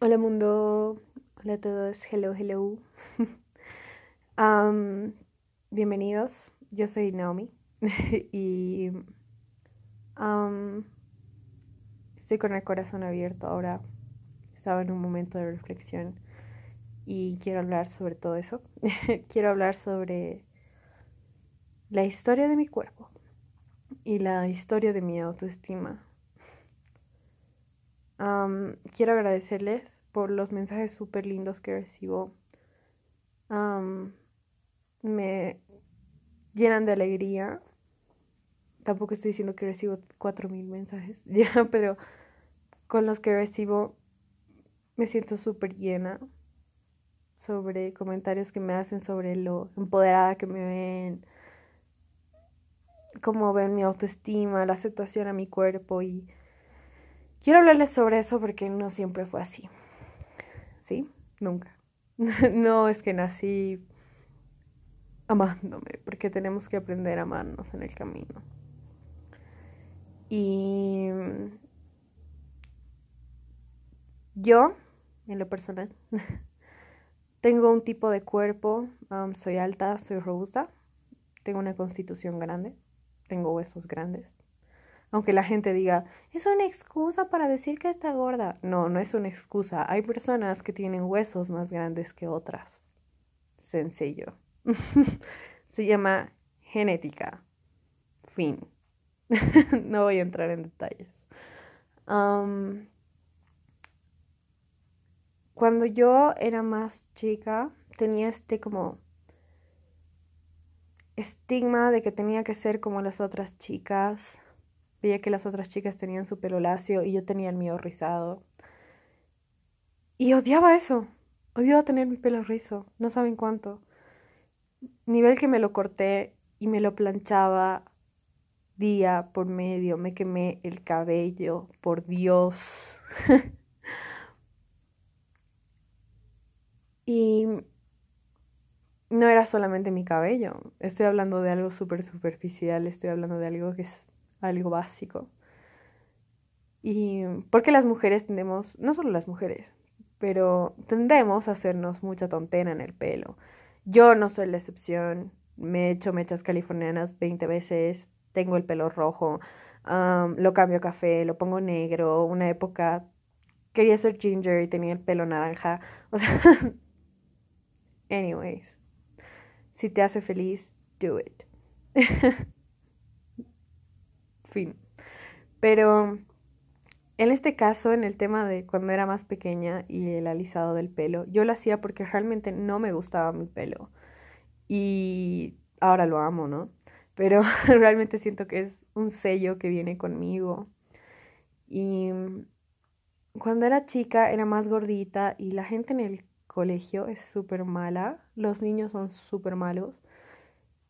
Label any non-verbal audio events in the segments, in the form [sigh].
Hola mundo, hola a todos, hello, hello. [laughs] Am, bienvenidos, yo soy Naomi [laughs] y am, estoy con el corazón abierto ahora. Estaba en un momento de reflexión y quiero hablar sobre todo eso. [laughs] quiero hablar sobre la historia de mi cuerpo y la historia de mi autoestima. Quiero agradecerles por los mensajes súper lindos que recibo. Me llenan de alegría. Tampoco estoy diciendo que recibo 4.000 mensajes, [laughs] ya, pero con los que recibo me siento súper llena sobre comentarios que me hacen sobre lo empoderada que me ven, cómo ven mi autoestima, la aceptación a mi cuerpo y quiero hablarles sobre eso porque no siempre fue así. ¿Sí? Nunca. [laughs] no es que nací amándome, porque tenemos que aprender a amarnos en el camino. Y yo, en lo personal, [laughs] tengo un tipo de cuerpo, um, soy alta, soy robusta, tengo una constitución grande, tengo huesos grandes. Aunque la gente diga, es una excusa para decir que está gorda. No, no es una excusa. Hay personas que tienen huesos más grandes que otras. Sencillo. [laughs] Se llama genética. Fin. [laughs] no voy a entrar en detalles. Cuando yo era más chica, tenía este como estigma de que tenía que ser como las otras chicas. Veía que las otras chicas tenían su pelo lacio y yo tenía el mío rizado. Y odiaba eso. Odiaba tener mi pelo rizo. No saben cuánto. Nivel que me lo corté y me lo planchaba día por medio. Me quemé el cabello. Por Dios. [laughs] y no era solamente mi cabello. Estoy hablando de algo súper superficial. Estoy hablando de algo que es algo básico. Y porque las mujeres tendemos, no solo las mujeres, pero tendemos a hacernos mucha tontera en el pelo. Yo no soy la excepción, me he hecho mechas californianas 20 veces, tengo el pelo rojo, lo cambio a café, lo pongo negro, una época quería ser ginger y tenía el pelo naranja, o sea, [laughs] anyways, si te hace feliz, do it. [laughs] fin. Pero en este caso, en el tema de cuando era más pequeña y el alisado del pelo, yo lo hacía porque realmente no me gustaba mi pelo. Y ahora lo amo, ¿no? Pero [laughs] realmente siento que es un sello que viene conmigo. Y cuando era chica era más gordita y la gente en el colegio es súper mala. Los niños son súper malos.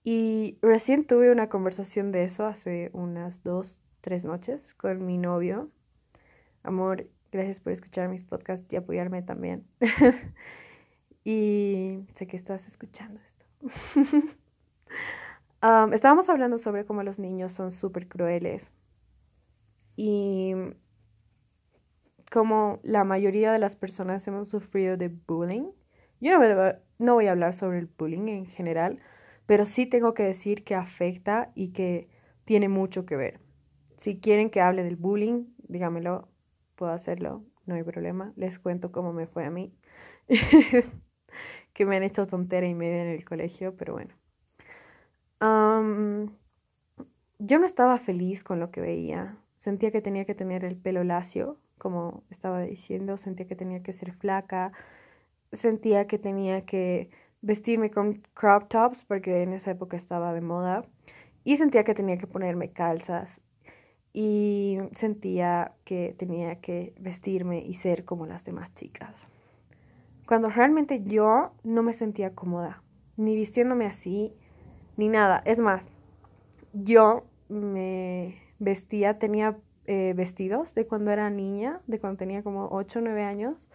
Y recién tuve una conversación de eso hace unas dos, tres noches con mi novio. Amor, gracias por escuchar mis podcasts y apoyarme también. [laughs] y sé que estás escuchando esto. [laughs] estábamos hablando sobre cómo los niños son súper crueles y cómo la mayoría de las personas hemos sufrido de bullying. Yo no, no voy a hablar sobre el bullying en general, pero sí tengo que decir que afecta y que tiene mucho que ver. Si quieren que hable del bullying, dígamelo, puedo hacerlo, no hay problema. Les cuento cómo me fue a mí, [laughs] que me han hecho tontera y media en el colegio, pero bueno. yo no estaba feliz con lo que veía. Sentía que tenía que tener el pelo lacio, como estaba diciendo, sentía que tenía que ser flaca, sentía que tenía que vestirme con crop tops porque en esa época estaba de moda y sentía que tenía que ponerme calzas y sentía que tenía que vestirme y ser como las demás chicas. Cuando realmente yo no me sentía cómoda, ni vistiéndome así, ni nada. Es más, yo me vestía, tenía eh, vestidos de cuando era niña, de cuando tenía como 8 o 9 años,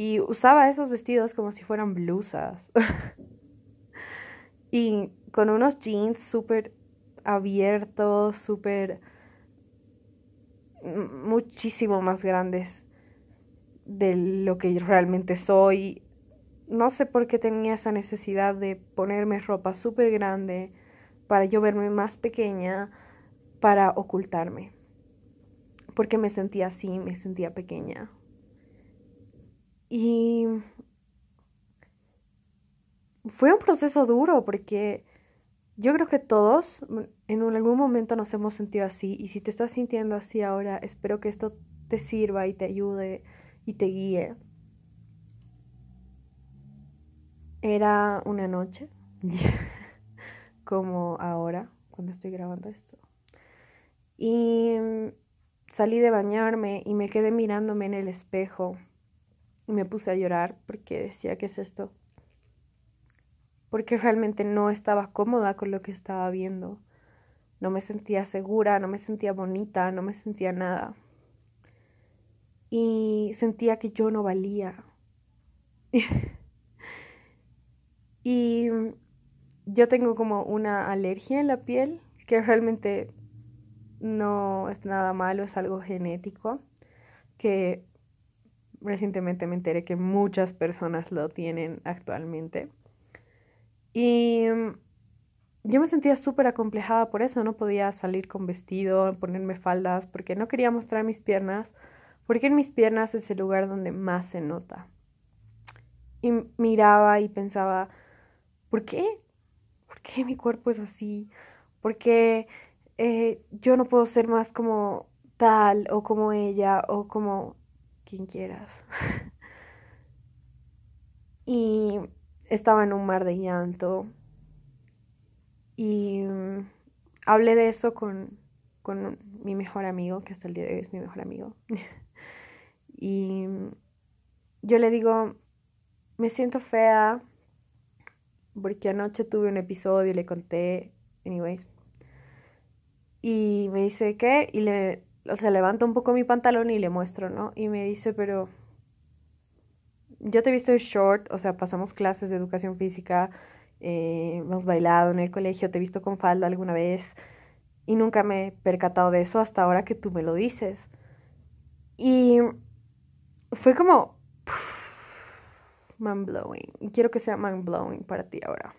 y usaba esos vestidos como si fueran blusas. [laughs] y con unos jeans súper abiertos, súper muchísimo más grandes. de lo que realmente soy. No sé por qué tenía esa necesidad de ponerme ropa súper grande para yo verme más pequeña, para ocultarme. Porque me sentía así, me sentía pequeña. Y fue un proceso duro porque yo creo que todos en algún momento nos hemos sentido así y si te estás sintiendo así ahora, espero que esto te sirva y te ayude y te guíe. Era una noche, [laughs] como ahora, cuando estoy grabando esto. Y salí de bañarme y me quedé mirándome en el espejo y me puse a llorar porque decía, ¿qué es esto? Porque realmente no estaba cómoda con lo que estaba viendo. No me sentía segura, no me sentía bonita, no me sentía nada y sentía que yo no valía. [laughs] y yo tengo como una alergia en la piel que realmente no es nada malo, es algo genético que recientemente me enteré que muchas personas lo tienen actualmente. Y yo me sentía súper acomplejada por eso, no podía salir con vestido, ponerme faldas, porque no quería mostrar mis piernas porque en mis piernas es el lugar donde más se nota. Y miraba y pensaba, ¿por qué? ¿Por qué mi cuerpo es así? ¿Por qué eh, yo no puedo ser más como tal o como ella o como quien quieras? [laughs] y estaba en un mar de llanto y mm, hablé de eso con, con mi mejor amigo, que hasta el día de hoy es mi mejor amigo. [laughs] Y yo le digo, me siento fea porque anoche tuve un episodio y le conté, anyways. Y me dice, ¿qué? Y le, o sea, levanto un poco mi pantalón y le muestro, ¿no? Y me dice, pero yo te he visto en short, o sea, pasamos clases de educación física, eh, hemos bailado en el colegio, te he visto con falda alguna vez y nunca me he percatado de eso hasta ahora que tú me lo dices. Y fue como mind blowing. Y quiero que sea mind blowing para ti ahora.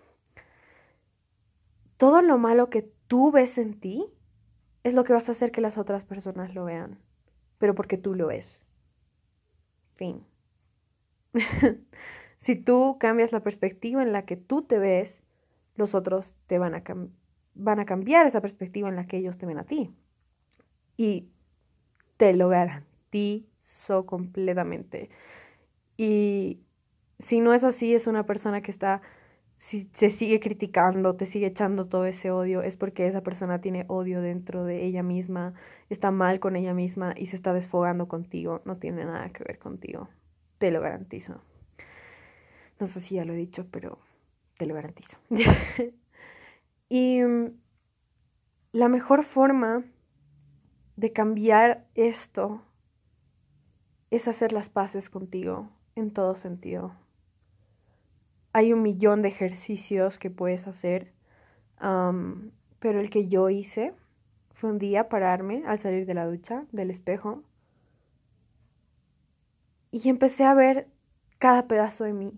Todo lo malo que tú ves en ti es lo que vas a hacer que las otras personas lo vean, pero porque tú lo ves. Fin. [laughs] si tú cambias la perspectiva en la que tú te ves, los otros te van a, van a cambiar esa perspectiva en la que ellos te ven a ti. Y te lo garantizo completamente. Y si no es así, es una persona que está, si se sigue criticando, te sigue echando todo ese odio, es porque esa persona tiene odio dentro de ella misma, está mal con ella misma y se está desfogando contigo. No tiene nada que ver contigo. Te lo garantizo. No sé si ya lo he dicho, pero te lo garantizo. [laughs] y mm, la mejor forma de cambiar esto es hacer las paces contigo en todo sentido. Hay un millón de ejercicios que puedes hacer, pero el que yo hice fue un día pararme al salir de la ducha, del espejo, y empecé a ver cada pedazo de mí,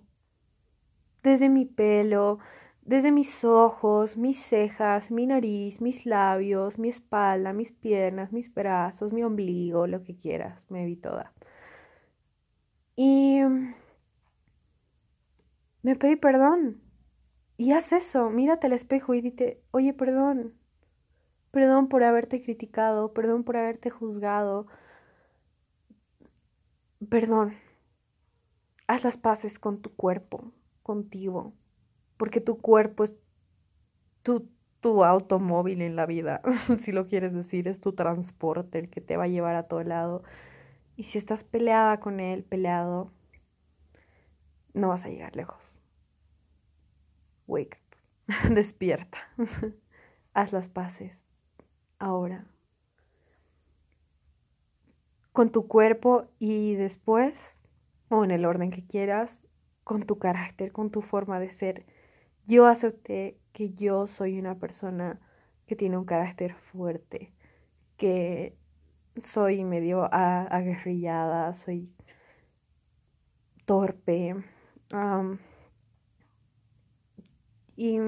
desde mi pelo, desde mis ojos, mis cejas, mi nariz, mis labios, mi espalda, mis piernas, mis brazos, mi ombligo, lo que quieras, me vi toda. Y me pedí perdón. Y haz eso, mírate al espejo y dite, oye, perdón. Perdón por haberte criticado, perdón por haberte juzgado. Perdón. Haz las paces con tu cuerpo, contigo. Porque tu cuerpo es tu, tu automóvil en la vida, [laughs] si lo quieres decir, es tu transporte el que te va a llevar a todo lado. Y si estás peleada con él, peleado, no vas a llegar lejos. Wake up. [laughs] Despierta. [laughs] Haz las paces. Ahora. Con tu cuerpo y después, o en el orden que quieras, con tu carácter, con tu forma de ser. Yo acepté que yo soy una persona que tiene un carácter fuerte, que soy medio aguerrillada, soy torpe. Y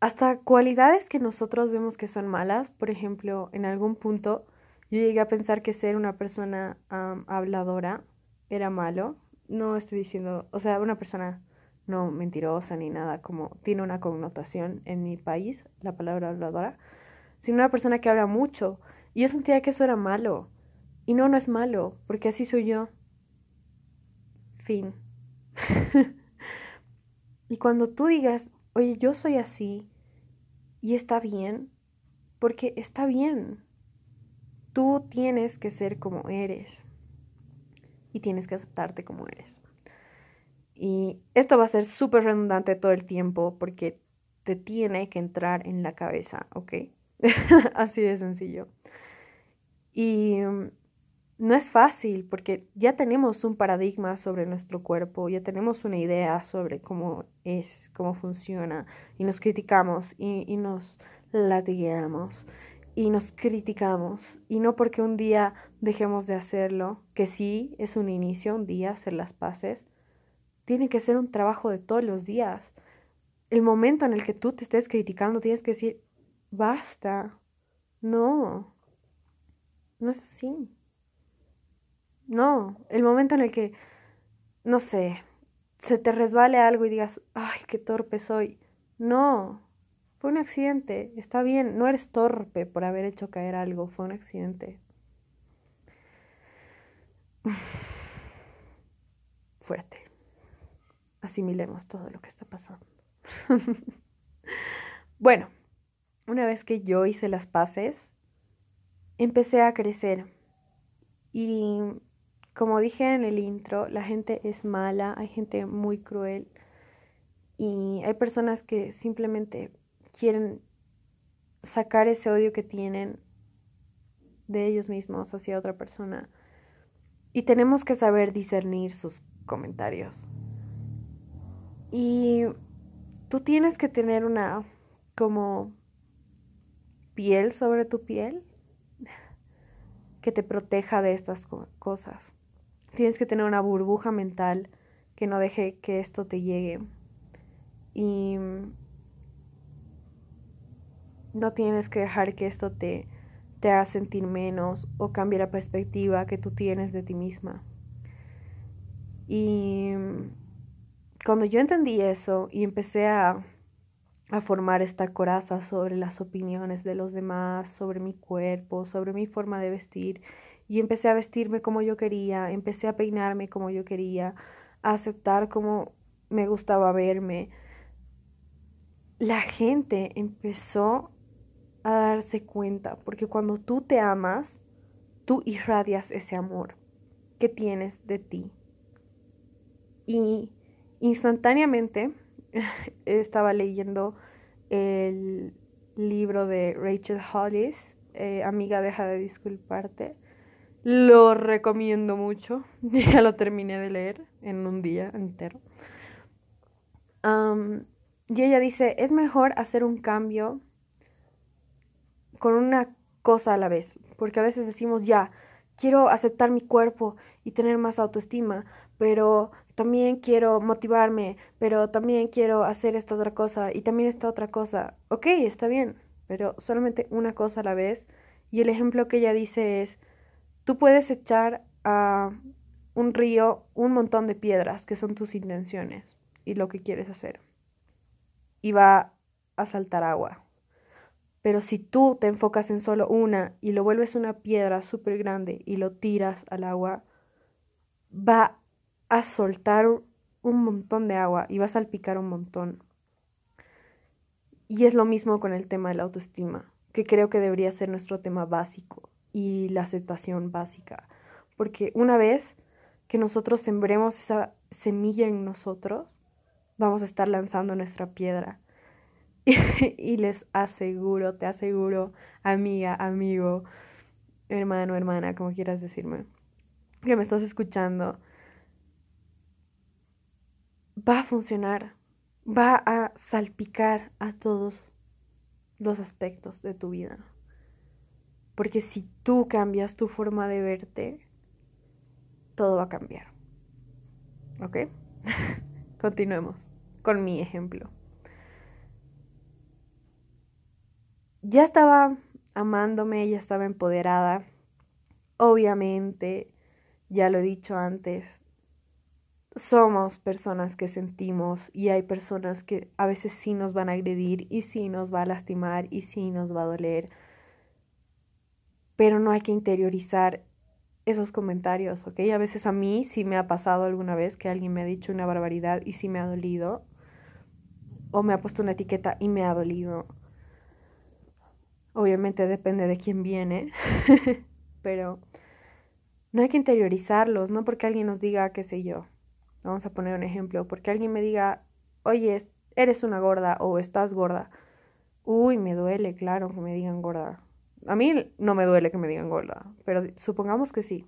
hasta cualidades que nosotros vemos que son malas, por ejemplo, en algún punto yo llegué a pensar que ser una persona habladora era malo. No estoy diciendo, o sea, una persona no mentirosa ni nada, como tiene una connotación en mi país, la palabra habladora, sino una persona que habla mucho. Y yo sentía que eso era malo. Y no, no es malo, porque así soy yo. Fin. [laughs] y cuando tú digas, oye, yo soy así, y está bien, porque está bien. Tú tienes que ser como eres y tienes que aceptarte como eres. Y esto va a ser súper redundante todo el tiempo porque te tiene que entrar en la cabeza, ¿ok? [laughs] Así de sencillo. Y mm, no es fácil porque ya tenemos un paradigma sobre nuestro cuerpo, ya tenemos una idea sobre cómo es, cómo funciona, y nos criticamos y, nos latigueamos y nos criticamos. Y no porque un día dejemos de hacerlo, que sí es un inicio, un día hacer las paces, tiene que ser un trabajo de todos los días. El momento en el que tú te estés criticando, tienes que decir, basta, no, no es así. No, el momento en el que, no sé, se te resbale algo y digas, ay, qué torpe soy. No, fue un accidente, está bien, no eres torpe por haber hecho caer algo, fue un accidente. [sighs] Fuerte. Asimilemos todo lo que está pasando. [laughs] bueno, una vez que yo hice las paces, empecé a crecer. Y como dije en el intro, la gente es mala, hay gente muy cruel y hay personas que simplemente quieren sacar ese odio que tienen de ellos mismos hacia otra persona. Y tenemos que saber discernir sus comentarios. Y tú tienes que tener una como piel sobre tu piel [laughs] que te proteja de estas cosas. Tienes que tener una burbuja mental que no deje que esto te llegue. Y no tienes que dejar que esto te, te haga sentir menos o cambie la perspectiva que tú tienes de ti misma. Y cuando yo entendí eso y empecé a, a formar esta coraza sobre las opiniones de los demás, sobre mi cuerpo, sobre mi forma de vestir, y empecé a vestirme como yo quería, empecé a peinarme como yo quería, a aceptar como me gustaba verme, la gente empezó a darse cuenta, porque cuando tú te amas, tú irradias ese amor que tienes de ti. Y instantáneamente [laughs] estaba leyendo el libro de Rachel Hollis, eh, Amiga, deja de disculparte. Lo recomiendo mucho. [laughs] Ya lo terminé de leer en un día entero. y ella dice, es mejor hacer un cambio con una cosa a la vez, porque a veces decimos, ya, quiero aceptar mi cuerpo y tener más autoestima, pero también quiero motivarme, pero también quiero hacer esta otra cosa y también esta otra cosa. Ok, está bien, pero solamente una cosa a la vez. Y el ejemplo que ella dice es, tú puedes echar a un río un montón de piedras que son tus intenciones y lo que quieres hacer. Y va a saltar agua. Pero si tú te enfocas en solo una y lo vuelves una piedra súper grande y lo tiras al agua, va a soltar un montón de agua y va a salpicar un montón. Y es lo mismo con el tema de la autoestima, que creo que debería ser nuestro tema básico y la aceptación básica. Porque una vez que nosotros sembremos esa semilla en nosotros, vamos a estar lanzando nuestra piedra [laughs] y les aseguro, te aseguro, amiga, amigo, hermano, hermana, como quieras decirme, que me estás escuchando, va a funcionar, va a salpicar a todos los aspectos de tu vida. Porque si tú cambias tu forma de verte, todo va a cambiar. ¿Ok? [laughs] Continuemos con mi ejemplo. Ya estaba amándome, ya estaba empoderada. Obviamente, ya lo he dicho antes, somos personas que sentimos y hay personas que a veces sí nos van a agredir y sí nos va a lastimar y sí nos va a doler. Pero no hay que interiorizar esos comentarios, ¿ok? A veces a mí sí me ha pasado alguna vez que alguien me ha dicho una barbaridad y sí me ha dolido. O me ha puesto una etiqueta y me ha dolido. Obviamente depende de quién viene. [laughs] Pero no hay que interiorizarlos, no porque alguien nos diga, qué sé yo, Vamos a poner un ejemplo, porque alguien me diga, oye, eres una gorda o estás gorda. Uy, me duele, claro, que me digan gorda. A mí no me duele que me digan gorda, pero supongamos que sí.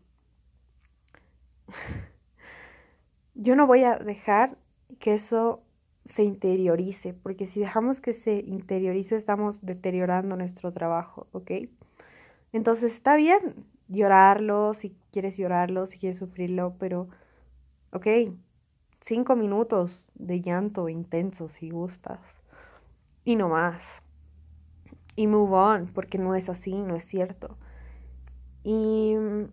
[laughs] Yo no voy a dejar que eso se interiorice, porque si dejamos que se interiorice estamos deteriorando nuestro trabajo, ¿ok? Entonces está bien llorarlo, si quieres llorarlo, si quieres sufrirlo, pero, ok, cinco minutos de llanto intenso si gustas. Y no más. Y move on, porque no es así, no es cierto. Y mm,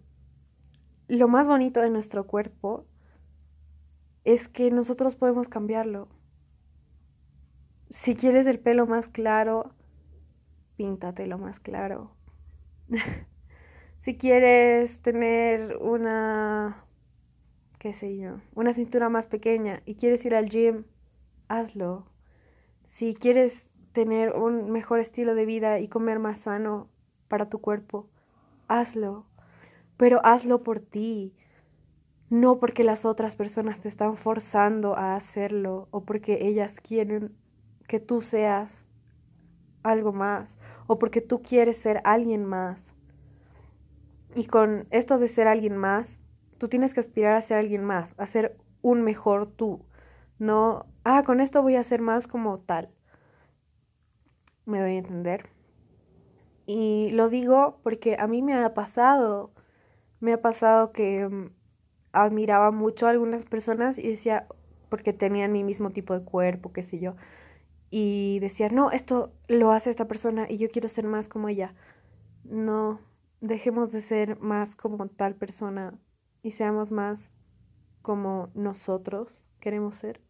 lo más bonito de nuestro cuerpo es que nosotros podemos cambiarlo. Si quieres el pelo más claro, píntatelo más claro. [laughs] si quieres tener una qué sé yo, una cintura más pequeña y quieres ir al gym, hazlo. Si quieres tener un mejor estilo de vida y comer más sano para tu cuerpo, hazlo. Pero hazlo por ti, no porque las otras personas te están forzando a hacerlo o porque ellas quieren que tú seas algo más o porque tú quieres ser alguien más. Y con esto de ser alguien más, Tú tienes que aspirar a ser alguien más, a ser un mejor tú. No, ah, con esto voy a ser más como tal. Me doy a entender. Y lo digo porque a mí me ha pasado, me ha pasado que mm, admiraba mucho a algunas personas y decía, porque tenían mi mismo tipo de cuerpo, qué sé yo, y decía, no, esto lo hace esta persona y yo quiero ser más como ella. No, dejemos de ser más como tal persona y seamos más como nosotros queremos ser.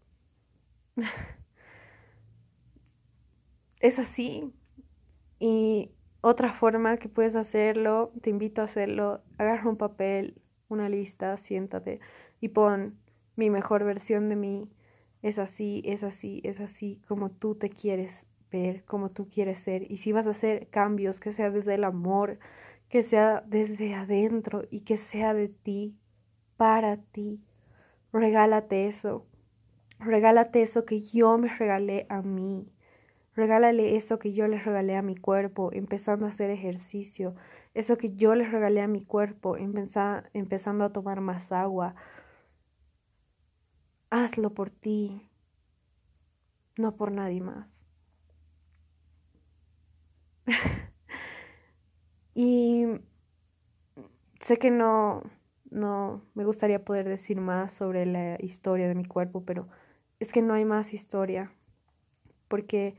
[laughs] es así. Y otra forma que puedes hacerlo, te invito a hacerlo, agarra un papel, una lista, siéntate y pon mi mejor versión de mí. Es así, es así, es así, como tú te quieres ver, como tú quieres ser. Y si vas a hacer cambios, que sea desde el amor, que sea desde adentro y que sea de ti, para ti. Regálate eso. Regálate eso que yo me regalé a mí. Regálale eso que yo les regalé a mi cuerpo, empezando a hacer ejercicio. Eso que yo les regalé a mi cuerpo, empezando a tomar más agua. Hazlo por ti, no por nadie más. [laughs] y sé que no, no me gustaría poder decir más sobre la historia de mi cuerpo, pero es que no hay más historia, porque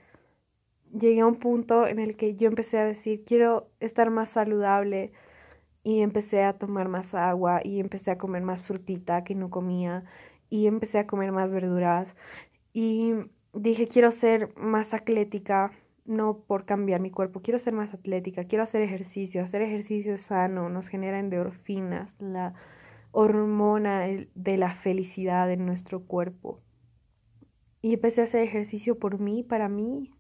llegué a un punto en el que yo empecé a decir, quiero estar más saludable y empecé a tomar más agua y empecé a comer más frutita que no comía y empecé a comer más verduras y dije, quiero ser más atlética no por cambiar mi cuerpo, quiero ser más atlética, quiero hacer ejercicio, hacer ejercicio sano, nos genera endorfinas, la hormona de la felicidad en nuestro cuerpo. Y empecé a hacer ejercicio por mí, para mí.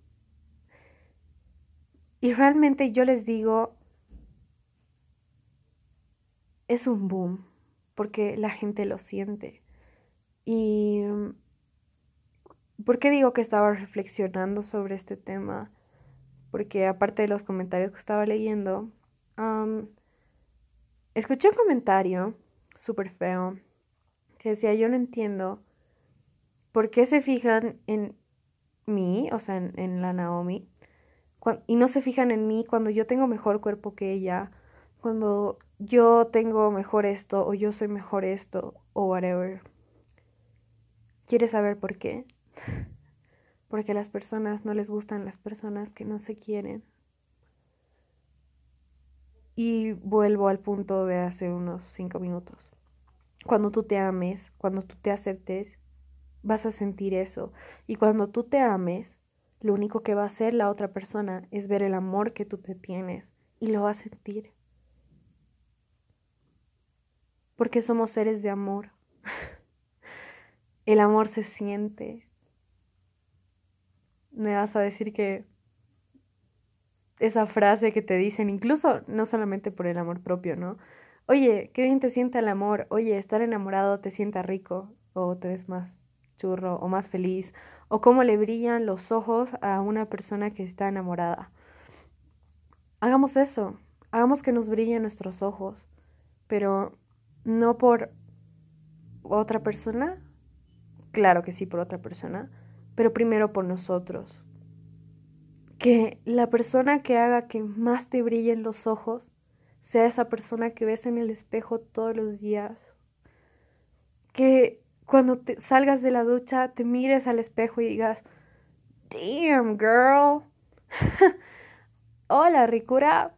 Y realmente yo les digo, es un boom, porque la gente lo siente. Y ¿Por qué digo que estaba reflexionando sobre este tema? porque aparte de los comentarios que estaba leyendo, escuché un comentario súper feo que decía, yo no entiendo por qué se fijan en mí, o sea, en, la Naomi, y no se fijan en mí cuando yo tengo mejor cuerpo que ella, cuando yo tengo mejor esto, o yo soy mejor esto, o whatever. ¿Quieres saber por qué? [laughs] Porque a las personas no les gustan las personas que no se quieren. Y vuelvo al punto de hace unos cinco minutos. Cuando tú te ames, cuando tú te aceptes, vas a sentir eso. Y cuando tú te ames, lo único que va a hacer la otra persona es ver el amor que tú te tienes y lo va a sentir. Porque somos seres de amor. [laughs] el amor se siente. Me vas a decir que esa frase que te dicen, incluso no solamente por el amor propio, ¿no? Oye, qué bien te sienta el amor. Oye, estar enamorado te sienta rico o te ves más churro o más feliz o cómo le brillan los ojos a una persona que está enamorada. Hagamos eso, hagamos que nos brillen nuestros ojos, pero no por otra persona, claro que sí por otra persona, pero primero por nosotros que la persona que haga que más te brillen los ojos sea esa persona que ves en el espejo todos los días. Que cuando te salgas de la ducha te mires al espejo y digas, damn girl, [laughs] hola ricura.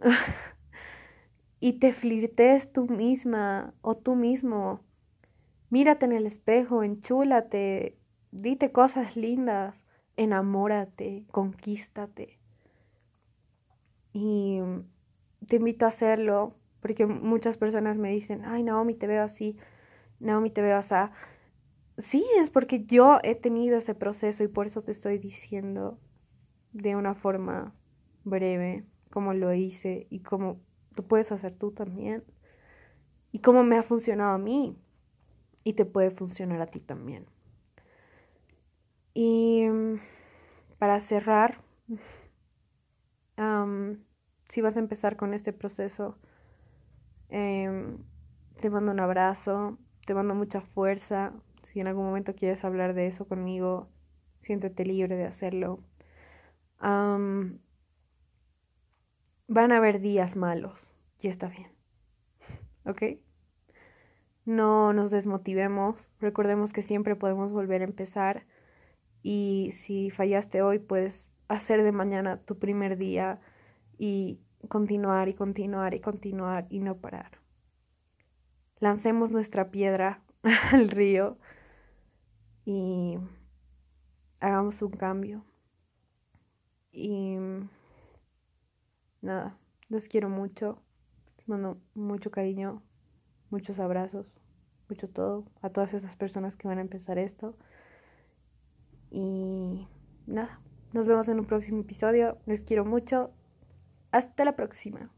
[laughs] y te flirtes tú misma o tú mismo. Mírate en el espejo, enchúlate, dite cosas lindas enamórate, conquístate. Y te invito a hacerlo porque muchas personas me dicen, ay Naomi, te veo así, Naomi, te veo así. Sí, es porque yo he tenido ese proceso y por eso te estoy diciendo de una forma breve cómo lo hice y cómo tú puedes hacer tú también y cómo me ha funcionado a mí y te puede funcionar a ti también. Y mm, para cerrar, [laughs] si vas a empezar con este proceso, em, te mando un abrazo, te mando mucha fuerza. Si en algún momento quieres hablar de eso conmigo, siéntete libre de hacerlo. van a haber días malos y está bien. [laughs] ¿Ok? No nos desmotivemos. Recordemos que siempre podemos volver a empezar y si fallaste hoy, puedes hacer de mañana tu primer día y continuar y continuar y continuar y no parar. Lancemos nuestra piedra [laughs] al río y hagamos un cambio. Y nada, los quiero mucho. Les mando mucho cariño, muchos abrazos, mucho todo a todas esas personas que van a empezar esto. Y nada, nos vemos en un próximo episodio. Les quiero mucho. Hasta la próxima.